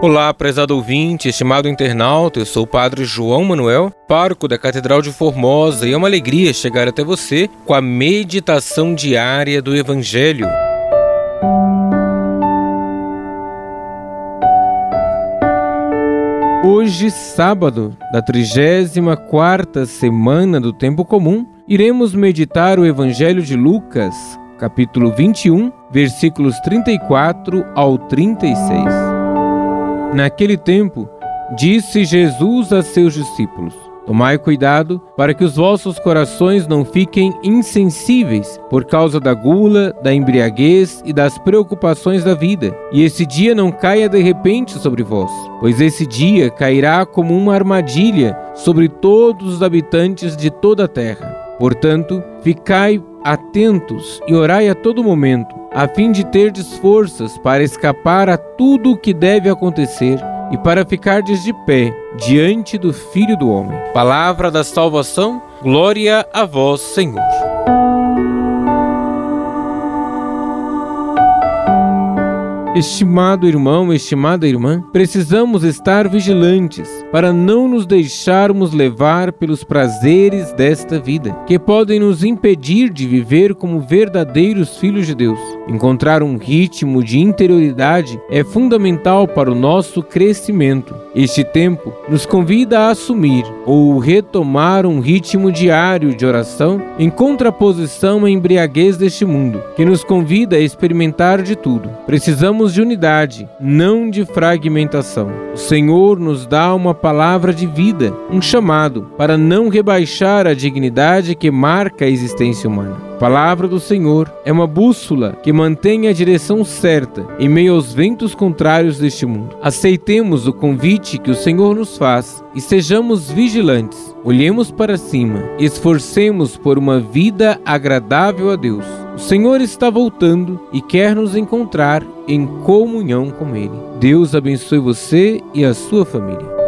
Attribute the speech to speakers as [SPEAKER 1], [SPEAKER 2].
[SPEAKER 1] Olá, prezado ouvinte, estimado internauta, eu sou o Padre João Manuel, pároco da Catedral de Formosa, e é uma alegria chegar até você com a meditação diária do Evangelho. Hoje, sábado, da 34ª semana do Tempo Comum, iremos meditar o Evangelho de Lucas, capítulo 21, versículos 34 ao 36. Naquele tempo, disse Jesus a seus discípulos: Tomai cuidado para que os vossos corações não fiquem insensíveis por causa da gula, da embriaguez e das preocupações da vida, e esse dia não caia de repente sobre vós, pois esse dia cairá como uma armadilha sobre todos os habitantes de toda a terra. Portanto, ficai atentos e orai a todo momento a fim de terdes forças para escapar a tudo o que deve acontecer e para ficardes de pé diante do Filho do Homem. Palavra da salvação, glória a vós, Senhor. Estimado irmão, estimada irmã, precisamos estar vigilantes para não nos deixarmos levar pelos prazeres desta vida, que podem nos impedir de viver como verdadeiros filhos de Deus. Encontrar um ritmo de interioridade é fundamental para o nosso crescimento. Este tempo nos convida a assumir ou retomar um ritmo diário de oração em contraposição à embriaguez deste mundo, que nos convida a experimentar de tudo. Precisamos de unidade, não de fragmentação. O Senhor nos dá uma palavra de vida, um chamado para não rebaixar a dignidade que marca a existência humana. Palavra do Senhor é uma bússola que mantém a direção certa em meio aos ventos contrários deste mundo. Aceitemos o convite que o Senhor nos faz e sejamos vigilantes. Olhemos para cima e esforcemos por uma vida agradável a Deus. O Senhor está voltando e quer nos encontrar em comunhão com Ele. Deus abençoe você e a sua família.